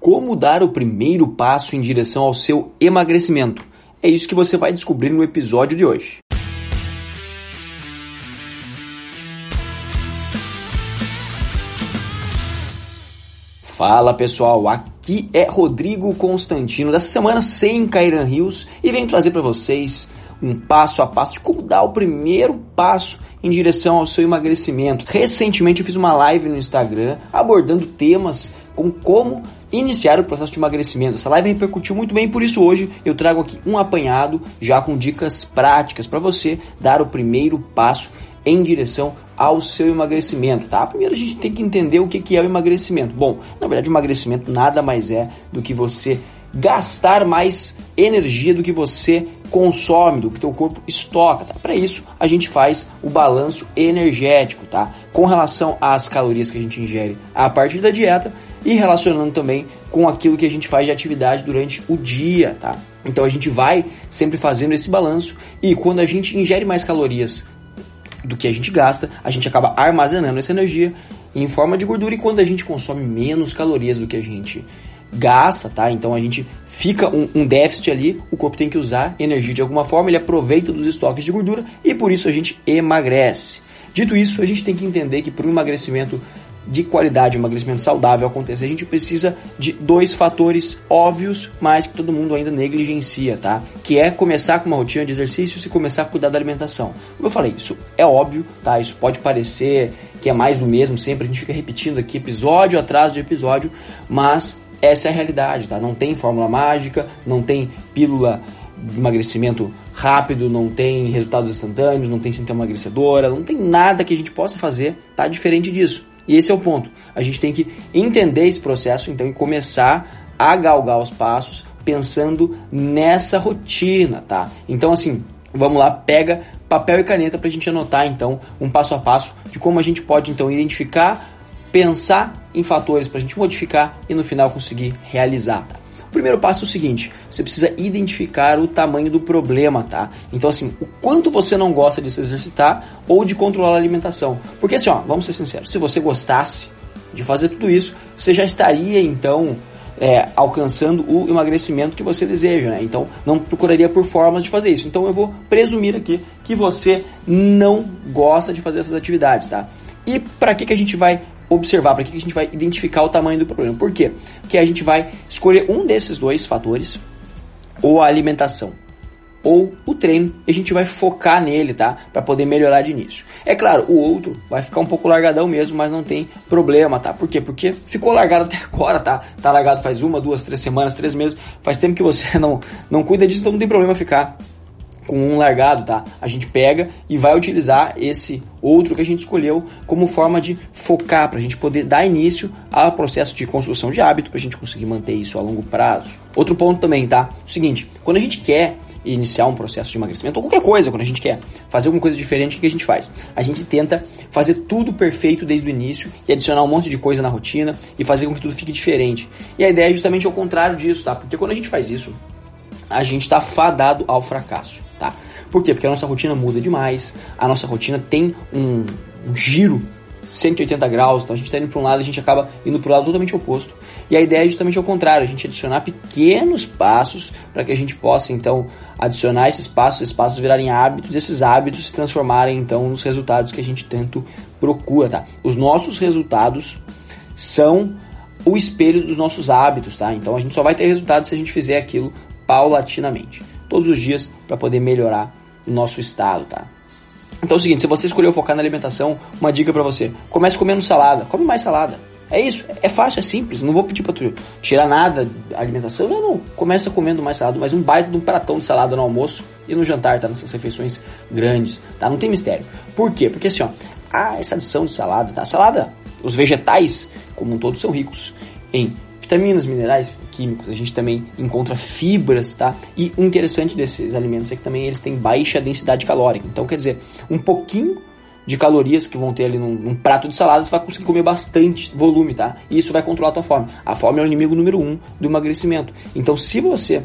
Como dar o primeiro passo em direção ao seu emagrecimento? É isso que você vai descobrir no episódio de hoje. Fala pessoal, aqui é Rodrigo Constantino dessa semana sem Cairan Rios e venho trazer para vocês um passo a passo de como dar o primeiro passo em direção ao seu emagrecimento. Recentemente eu fiz uma live no Instagram abordando temas como como iniciar o processo de emagrecimento. Essa live repercutiu muito bem, por isso hoje eu trago aqui um apanhado já com dicas práticas para você dar o primeiro passo em direção ao seu emagrecimento, tá? Primeiro a gente tem que entender o que é o emagrecimento. Bom, na verdade o emagrecimento nada mais é do que você gastar mais energia do que você consome, do que teu corpo estoca. Tá? Para isso, a gente faz o balanço energético, tá? Com relação às calorias que a gente ingere a partir da dieta e relacionando também com aquilo que a gente faz de atividade durante o dia, tá? Então a gente vai sempre fazendo esse balanço e quando a gente ingere mais calorias do que a gente gasta, a gente acaba armazenando essa energia em forma de gordura e quando a gente consome menos calorias do que a gente gasta, tá? Então a gente fica um, um, déficit ali, o corpo tem que usar energia de alguma forma, ele aproveita dos estoques de gordura e por isso a gente emagrece. Dito isso, a gente tem que entender que para um emagrecimento de qualidade, um emagrecimento saudável acontecer, a gente precisa de dois fatores óbvios, mas que todo mundo ainda negligencia, tá? Que é começar com uma rotina de exercícios e começar a cuidar da alimentação. Como eu falei, isso é óbvio, tá? Isso pode parecer que é mais do mesmo, sempre a gente fica repetindo aqui episódio atrás de episódio, mas essa é a realidade, tá? Não tem fórmula mágica, não tem pílula de emagrecimento rápido, não tem resultados instantâneos, não tem sintoma emagrecedora, não tem nada que a gente possa fazer, tá? Diferente disso. E esse é o ponto. A gente tem que entender esse processo, então, e começar a galgar os passos pensando nessa rotina, tá? Então, assim, vamos lá, pega papel e caneta para a gente anotar, então, um passo a passo de como a gente pode, então, identificar pensar em fatores para a gente modificar e no final conseguir realizar. Tá? O primeiro passo é o seguinte: você precisa identificar o tamanho do problema, tá? Então, assim, o quanto você não gosta de se exercitar ou de controlar a alimentação. Porque, assim, ó, vamos ser sinceros: se você gostasse de fazer tudo isso, você já estaria então é, alcançando o emagrecimento que você deseja, né? Então, não procuraria por formas de fazer isso. Então, eu vou presumir aqui que você não gosta de fazer essas atividades, tá? E para que, que a gente vai observar, para que a gente vai identificar o tamanho do problema. Por quê? Porque a gente vai escolher um desses dois fatores, ou a alimentação, ou o treino, e a gente vai focar nele, tá? Para poder melhorar de início. É claro, o outro vai ficar um pouco largadão mesmo, mas não tem problema, tá? Por quê? Porque ficou largado até agora, tá? Tá largado faz uma, duas, três semanas, três meses, faz tempo que você não, não cuida disso, então não tem problema ficar com um largado, tá? A gente pega e vai utilizar esse outro que a gente escolheu como forma de focar, para a gente poder dar início ao processo de construção de hábito, para a gente conseguir manter isso a longo prazo. Outro ponto também, tá? O seguinte, quando a gente quer iniciar um processo de emagrecimento, ou qualquer coisa, quando a gente quer fazer alguma coisa diferente, o que a gente faz? A gente tenta fazer tudo perfeito desde o início e adicionar um monte de coisa na rotina e fazer com que tudo fique diferente. E a ideia é justamente o contrário disso, tá? Porque quando a gente faz isso, a gente está fadado ao fracasso tá? Por quê? Porque a nossa rotina muda demais, a nossa rotina tem um, um giro 180 graus, então a gente está indo para um lado, a gente acaba indo para o lado totalmente oposto. E a ideia é justamente ao contrário, a gente adicionar pequenos passos para que a gente possa então adicionar esses passos, esses passos virarem hábitos, esses hábitos se transformarem então nos resultados que a gente tanto procura, tá? Os nossos resultados são o espelho dos nossos hábitos, tá? Então a gente só vai ter resultados se a gente fizer aquilo paulatinamente todos os dias para poder melhorar o nosso estado, tá? Então é o seguinte, se você escolheu focar na alimentação, uma dica para você: comece comendo salada, come mais salada. É isso, é fácil, é simples. Não vou pedir para tu tirar nada da alimentação. Não, não. Começa comendo mais salada, mas um baita de um pratão de salada no almoço e no jantar, tá? Nessas refeições grandes, tá? Não tem mistério. Por quê? Porque assim, ó, ah, essa adição de salada, tá? Salada, os vegetais, como um todo, são ricos em vitaminas, minerais, químicos, a gente também encontra fibras, tá? E o interessante desses alimentos é que também eles têm baixa densidade calórica. Então, quer dizer, um pouquinho de calorias que vão ter ali num, num, prato de salada, você vai conseguir comer bastante volume, tá? E isso vai controlar a tua fome. A fome é o inimigo número um do emagrecimento. Então, se você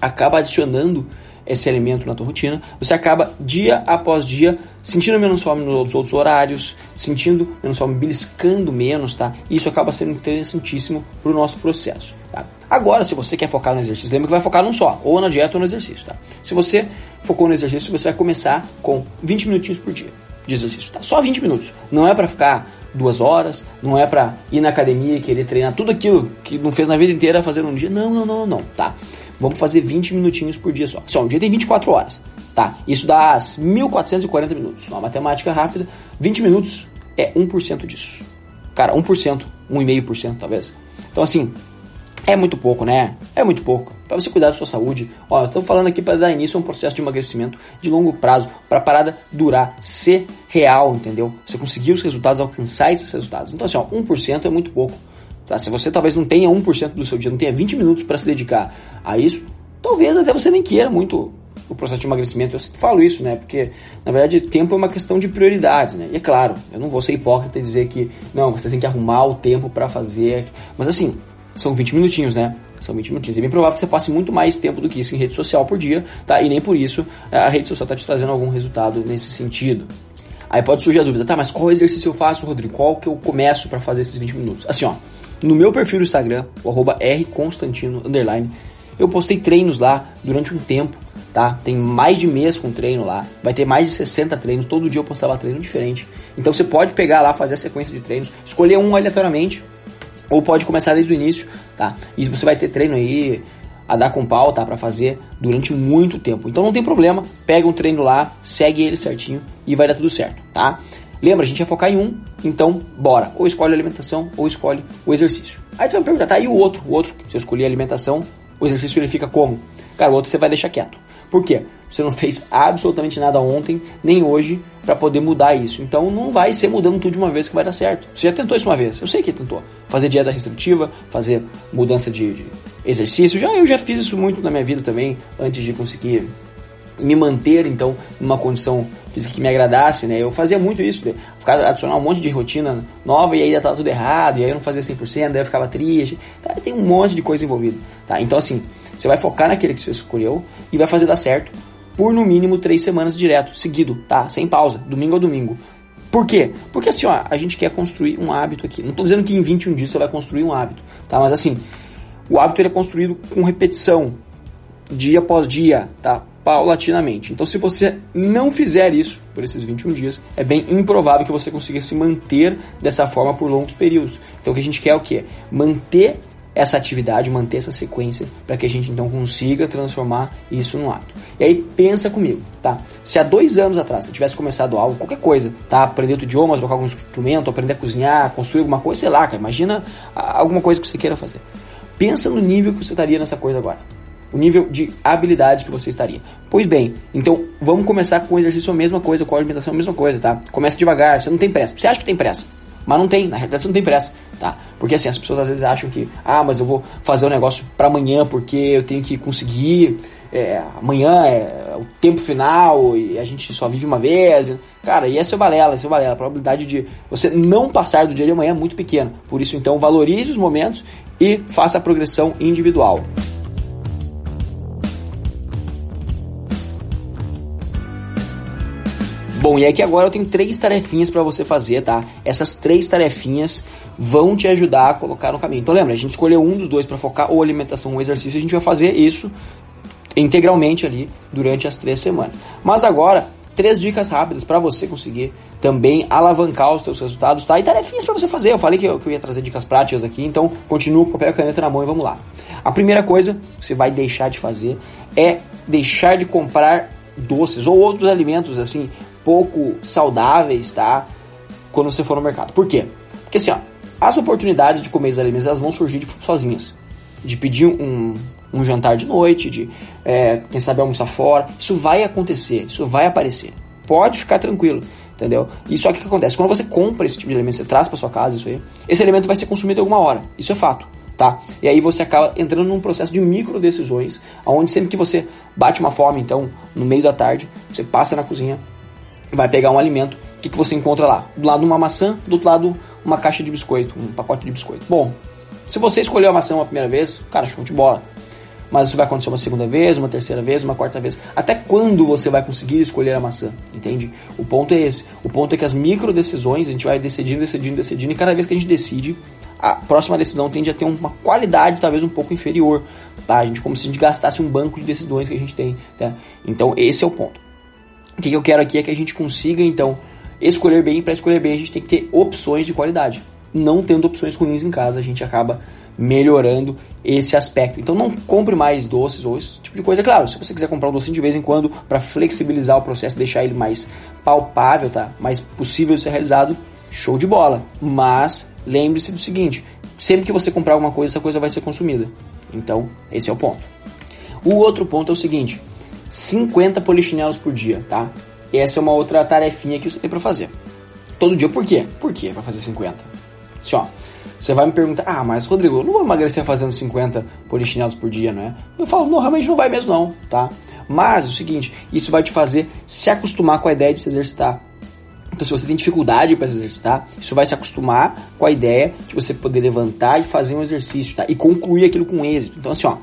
acaba adicionando esse alimento na tua rotina, você acaba dia após dia sentindo menos fome nos outros horários, sentindo menos fome, beliscando menos, tá? Isso acaba sendo interessantíssimo para o nosso processo, tá? Agora, se você quer focar no exercício, lembra que vai focar num só, ou na dieta ou no exercício, tá? Se você focou no exercício, você vai começar com 20 minutinhos por dia de exercício, tá? Só 20 minutos. Não é para ficar duas horas, não é para ir na academia e querer treinar tudo aquilo que não fez na vida inteira fazer um dia. Não, não, não, não, tá? Vamos fazer 20 minutinhos por dia só. Só um dia tem 24 horas, tá? Isso dá 1440 minutos. Uma matemática rápida, 20 minutos é 1% disso. Cara, 1%, 1,5% talvez. Então assim, é muito pouco, né? É muito pouco. Para você cuidar da sua saúde. Ó, estamos falando aqui para dar início a um processo de emagrecimento de longo prazo, para a parada durar, ser real, entendeu? Você conseguir os resultados, alcançar esses resultados. Então, assim, ó, 1% é muito pouco. Tá? Se você talvez não tenha 1% do seu dia, não tenha 20 minutos para se dedicar a isso, talvez até você nem queira muito o processo de emagrecimento. Eu sempre falo isso, né? Porque, na verdade, tempo é uma questão de prioridades, né? E é claro, eu não vou ser hipócrita e dizer que, não, você tem que arrumar o tempo para fazer. Mas assim, são 20 minutinhos, né? São 20 minutinhos. É bem provável que você passe muito mais tempo do que isso em rede social por dia, tá? E nem por isso a rede social está te trazendo algum resultado nesse sentido. Aí pode surgir a dúvida, tá, mas qual exercício eu faço, Rodrigo? Qual que eu começo para fazer esses 20 minutos? Assim, ó, no meu perfil do Instagram, o arroba rconstantino, underline, eu postei treinos lá durante um tempo, tá? Tem mais de mês com treino lá, vai ter mais de 60 treinos, todo dia eu postava treino diferente. Então você pode pegar lá, fazer a sequência de treinos, escolher um aleatoriamente, ou pode começar desde o início, tá? E você vai ter treino aí a dar com pau, tá? Pra fazer durante muito tempo. Então não tem problema, pega um treino lá, segue ele certinho e vai dar tudo certo, tá? Lembra, a gente ia focar em um, então bora. Ou escolhe a alimentação ou escolhe o exercício. Aí você vai me perguntar, tá? E o outro? O outro, se eu escolher a alimentação, o exercício ele fica como? Cara, o outro você vai deixar quieto. Por quê? Você não fez absolutamente nada ontem, nem hoje, para poder mudar isso. Então não vai ser mudando tudo de uma vez que vai dar certo. Você já tentou isso uma vez? Eu sei que tentou. Fazer dieta restritiva, fazer mudança de, de exercício. Já eu já fiz isso muito na minha vida também, antes de conseguir me manter então numa condição física que me agradasse, né? Eu fazia muito isso, né? Ficar adicionar um monte de rotina nova e aí ia estar tudo errado, e aí eu não fazia 100%, daí eu ficava triste. Tá? Tem um monte de coisa envolvida, tá? Então assim, você vai focar naquele que você escolheu e vai fazer dar certo por no mínimo três semanas direto, seguido, tá? Sem pausa, domingo a domingo. Por quê? Porque assim, ó, a gente quer construir um hábito aqui. Não estou dizendo que em 21 dias você vai construir um hábito, tá? Mas assim, o hábito ele é construído com repetição, dia após dia, tá? Paulatinamente. Então, se você não fizer isso por esses 21 dias, é bem improvável que você consiga se manter dessa forma por longos períodos. Então, o que a gente quer é o quê? Manter essa atividade, manter essa sequência, para que a gente então consiga transformar isso num hábito. E aí pensa comigo, tá? Se há dois anos atrás você tivesse começado algo, qualquer coisa, tá? Aprender outro idioma, trocar algum instrumento, aprender a cozinhar, construir alguma coisa, sei lá, cara, imagina alguma coisa que você queira fazer. Pensa no nível que você estaria nessa coisa agora. O nível de habilidade que você estaria. Pois bem, então vamos começar com o exercício a mesma coisa, com a alimentação a mesma coisa, tá? Começa devagar, você não tem pressa. Você acha que tem pressa? Mas não tem, na realidade você não tem pressa, tá? Porque assim, as pessoas às vezes acham que, ah, mas eu vou fazer o um negócio para amanhã porque eu tenho que conseguir, é, amanhã é o tempo final e a gente só vive uma vez. Cara, e é o balela, é o balela. A probabilidade de você não passar do dia de amanhã é muito pequena. Por isso, então, valorize os momentos e faça a progressão individual. Bom, e aqui agora eu tenho três tarefinhas para você fazer, tá? Essas três tarefinhas vão te ajudar a colocar no caminho. Então lembra, a gente escolheu um dos dois para focar ou alimentação ou exercício, a gente vai fazer isso integralmente ali durante as três semanas. Mas agora, três dicas rápidas para você conseguir também alavancar os seus resultados, tá? E tarefinhas para você fazer. Eu falei que eu, que eu, ia trazer dicas práticas aqui, então continua com papel e caneta na mão e vamos lá. A primeira coisa que você vai deixar de fazer é deixar de comprar doces ou outros alimentos assim pouco saudáveis, tá? Quando você for no mercado. Por quê? Porque assim, ó, as oportunidades de comer esses alimentos elas vão surgir de, sozinhas. De pedir um, um jantar de noite, de é, quem sabe almoçar fora. Isso vai acontecer, isso vai aparecer. Pode ficar tranquilo, entendeu? E só que o que acontece? Quando você compra esse tipo de alimento, você traz para sua casa isso aí, esse alimento vai ser consumido alguma hora. Isso é fato. Tá? E aí você acaba entrando num processo de micro decisões, onde sempre que você bate uma fome, então, no meio da tarde, você passa na cozinha, vai pegar um alimento, o que, que você encontra lá? Do lado uma maçã, do outro lado uma caixa de biscoito, um pacote de biscoito. Bom, se você escolheu a maçã uma primeira vez, cara, show de bola. mas isso vai acontecer uma segunda vez, uma terceira vez, uma quarta vez. Até quando você vai conseguir escolher a maçã? Entende? O ponto é esse. O ponto é que as micro decisões a gente vai decidindo, decidindo, decidindo, e cada vez que a gente decide, a próxima decisão tende a ter uma qualidade talvez um pouco inferior. Tá? A gente como se a gente gastasse um banco de decisões que a gente tem. Tá? Então esse é o ponto. O que eu quero aqui é que a gente consiga então escolher bem. Para escolher bem a gente tem que ter opções de qualidade. Não tendo opções ruins em casa, a gente acaba melhorando esse aspecto. Então não compre mais doces ou esse tipo de coisa. Claro, se você quiser comprar um docinho de vez em quando para flexibilizar o processo, deixar ele mais palpável, tá? Mais possível de ser realizado, show de bola. Mas lembre-se do seguinte: sempre que você comprar alguma coisa, essa coisa vai ser consumida. Então, esse é o ponto. O outro ponto é o seguinte: 50 polichinelos por dia, tá? Essa é uma outra tarefinha que você tem para fazer. Todo dia, por quê? Por quê vai fazer 50? Assim, ó, você vai me perguntar, ah, mas Rodrigo, eu não vou emagrecer fazendo 50 polichinelos por dia, não é? Eu falo, não, realmente não vai mesmo não, tá? Mas é o seguinte, isso vai te fazer se acostumar com a ideia de se exercitar. Então, se você tem dificuldade para se exercitar, isso vai se acostumar com a ideia de você poder levantar e fazer um exercício, tá? E concluir aquilo com êxito. Então, assim, ó,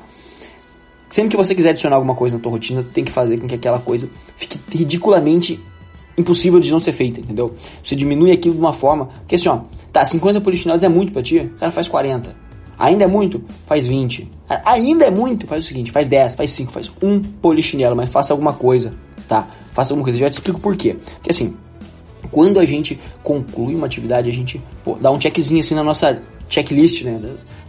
sempre que você quiser adicionar alguma coisa na tua rotina, tem que fazer com que aquela coisa fique ridiculamente impossível de não ser feita, entendeu? Você diminui aquilo de uma forma, que assim, ó, tá, 50 polichinelos é muito pra ti, o cara faz 40. Ainda é muito? Faz 20. Ainda é muito? Faz o seguinte, faz 10, faz 5, faz um polichinelo, mas faça alguma coisa, tá? Faça alguma coisa. Eu já te explico por quê. Porque assim, quando a gente conclui uma atividade, a gente pô, dá um checkzinho assim na nossa checklist, né,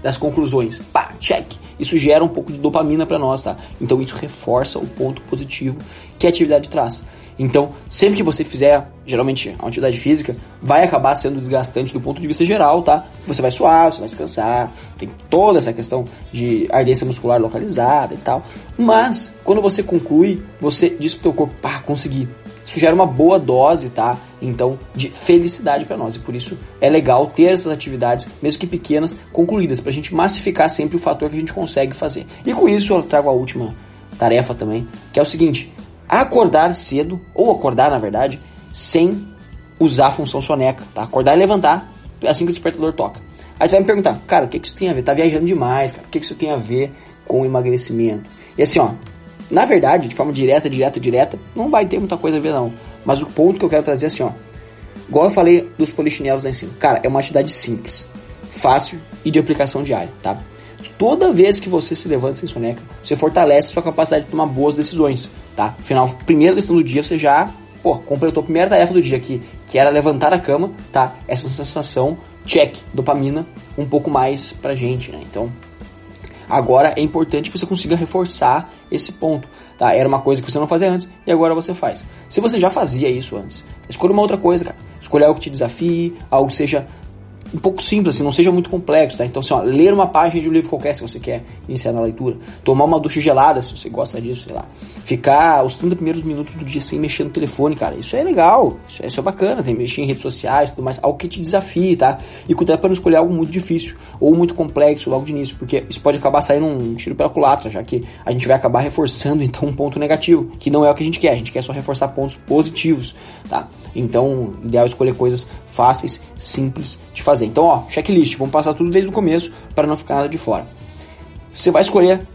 das conclusões. Pá, check. Isso gera um pouco de dopamina para nós, tá? Então isso reforça o ponto positivo que a atividade traz. Então, sempre que você fizer, geralmente, a atividade física, vai acabar sendo desgastante do ponto de vista geral, tá? Você vai suar, você vai se cansar, tem toda essa questão de ardência muscular localizada e tal. Mas, quando você conclui, você diz pro teu corpo, pá, consegui. Isso gera uma boa dose, tá? Então, de felicidade para nós. E por isso é legal ter essas atividades, mesmo que pequenas, concluídas, pra gente massificar sempre o fator que a gente consegue fazer. E com isso eu trago a última tarefa também, que é o seguinte: acordar cedo, ou acordar na verdade, sem usar a função soneca, tá? Acordar e levantar assim que o despertador toca. Aí você vai me perguntar, cara, o que, que isso tem a ver? Tá viajando demais, cara, o que, que isso tem a ver com emagrecimento? E assim, ó, na verdade, de forma direta, direta, direta, não vai ter muita coisa a ver não. Mas o ponto que eu quero trazer é assim, ó. Igual eu falei dos polichinelos lá em cima. Cara, é uma atividade simples, fácil e de aplicação diária, tá? Toda vez que você se levanta sem soneca, você fortalece sua capacidade de tomar boas decisões, tá? Final, primeira decisão do dia, você já, pô, completou a primeira tarefa do dia aqui, que era levantar a cama, tá? Essa sensação, check, dopamina, um pouco mais pra gente, né? Então, agora é importante que você consiga reforçar esse ponto, tá? Era uma coisa que você não fazia antes e agora você faz. Se você já fazia isso antes, escolha uma outra coisa, cara. Escolha algo que te desafie, algo que seja um pouco simples, assim, não seja muito complexo, tá? Então, assim, ó, ler uma página de um livro qualquer, se você quer iniciar na leitura, tomar uma ducha gelada, se você gosta disso, sei lá, ficar os 30 primeiros minutos do dia sem mexer no telefone, cara, isso é legal, isso é, isso é bacana, tem mexer em redes sociais, tudo mais, algo que te desafie, tá? E cuidado para não escolher algo muito difícil ou muito complexo logo de início, porque isso pode acabar saindo um tiro pela culatra, já que a gente vai acabar reforçando, então, um ponto negativo, que não é o que a gente quer, a gente quer só reforçar pontos positivos, tá? Então, ideal é escolher coisas fáceis, simples de fazer. Então, ó, checklist, vamos passar tudo desde o começo para não ficar nada de fora. Você vai escolher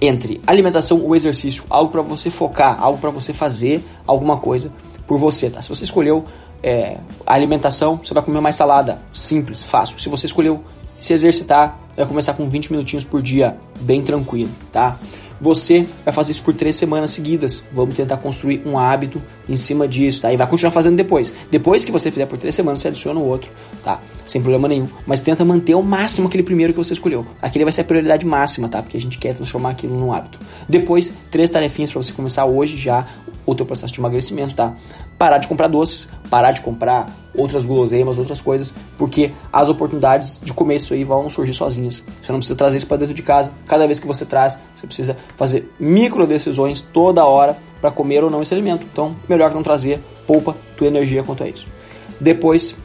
entre alimentação ou exercício, algo para você focar, algo para você fazer alguma coisa por você, tá? Se você escolheu é, alimentação, você vai comer mais salada, simples, fácil. Se você escolheu se exercitar, vai começar com 20 minutinhos por dia, bem tranquilo, tá? Você vai fazer isso por três semanas seguidas. Vamos tentar construir um hábito em cima disso, tá? E vai continuar fazendo depois. Depois que você fizer por três semanas, você adiciona o outro, tá? Sem problema nenhum. Mas tenta manter ao máximo aquele primeiro que você escolheu. Aquele vai ser a prioridade máxima, tá? Porque a gente quer transformar aquilo num hábito. Depois, três tarefinhas para você começar hoje já o teu processo de emagrecimento, tá? Parar de comprar doces, parar de comprar outras guloseimas, outras coisas, porque as oportunidades de comer isso aí vão surgir sozinhas. Você não precisa trazer isso para dentro de casa. Cada vez que você traz, você precisa fazer micro decisões toda hora para comer ou não esse alimento. Então, melhor que não trazer, poupa tua energia quanto a isso. Depois,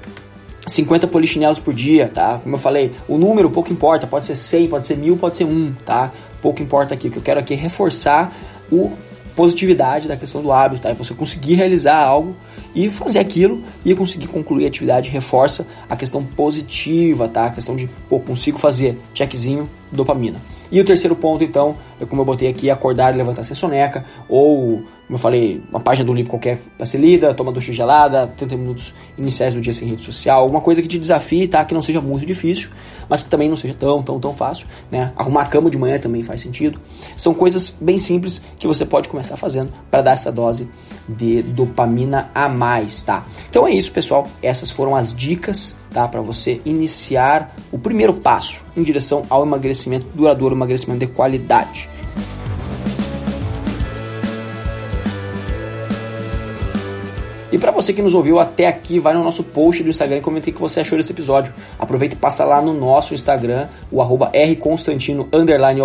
50 polichinelos por dia, tá? Como eu falei, o número pouco importa, pode ser 100, pode ser 1000, pode ser 1, tá? Pouco importa aqui. O que eu quero aqui é reforçar o positividade da questão do hábito, tá? Você conseguir realizar algo e fazer aquilo e conseguir concluir a atividade reforça a questão positiva, tá? A questão de, pô, consigo fazer, checkzinho, dopamina. E o terceiro ponto, então, é como eu botei aqui, acordar e levantar sem soneca, ou, como eu falei, uma página do livro qualquer para ser lida, toma ducha gelada, 30 minutos iniciais do dia sem rede social, alguma coisa que te desafie, tá? Que não seja muito difícil, mas que também não seja tão, tão, tão fácil, né? Arrumar a cama de manhã também faz sentido. São coisas bem simples que você pode começar fazendo para dar essa dose de dopamina a mais, tá? Então é isso, pessoal. Essas foram as dicas tá? Para você iniciar o primeiro passo em direção ao emagrecimento duradouro, emagrecimento de qualidade. E para você que nos ouviu até aqui, vai no nosso post do Instagram e comenta o que você achou desse episódio. Aproveita e passa lá no nosso Instagram, o arroba rconstantino, underline,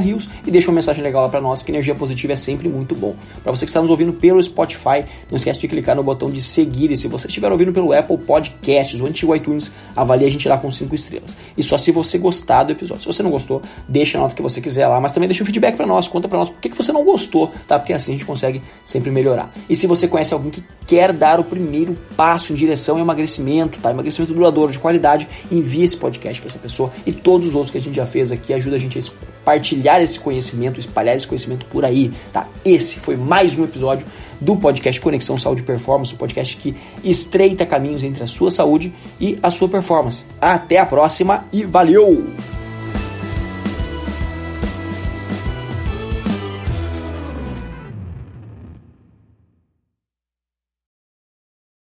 Rios, e deixa uma mensagem legal lá para nós, que energia positiva é sempre muito bom. Para você que está nos ouvindo pelo Spotify, não esquece de clicar no botão de seguir, e se você estiver ouvindo pelo Apple Podcasts, o antigo iTunes, avalie a gente lá com 5 estrelas. E só se você gostar do episódio. Se você não gostou, deixa a nota que você quiser lá, mas também deixa um feedback para nós, conta para nós por que, que você não gostou, tá? Porque assim a gente consegue sempre melhorar. E se você conhece alguém que quer quer dar o primeiro passo em direção ao emagrecimento, tá? Emagrecimento duradouro, de qualidade, envie esse podcast para essa pessoa e todos os outros que a gente já fez aqui ajuda a gente a compartilhar esse conhecimento, espalhar esse conhecimento por aí, tá? Esse foi mais um episódio do podcast Conexão Saúde e Performance, o um podcast que estreita caminhos entre a sua saúde e a sua performance. Até a próxima e valeu!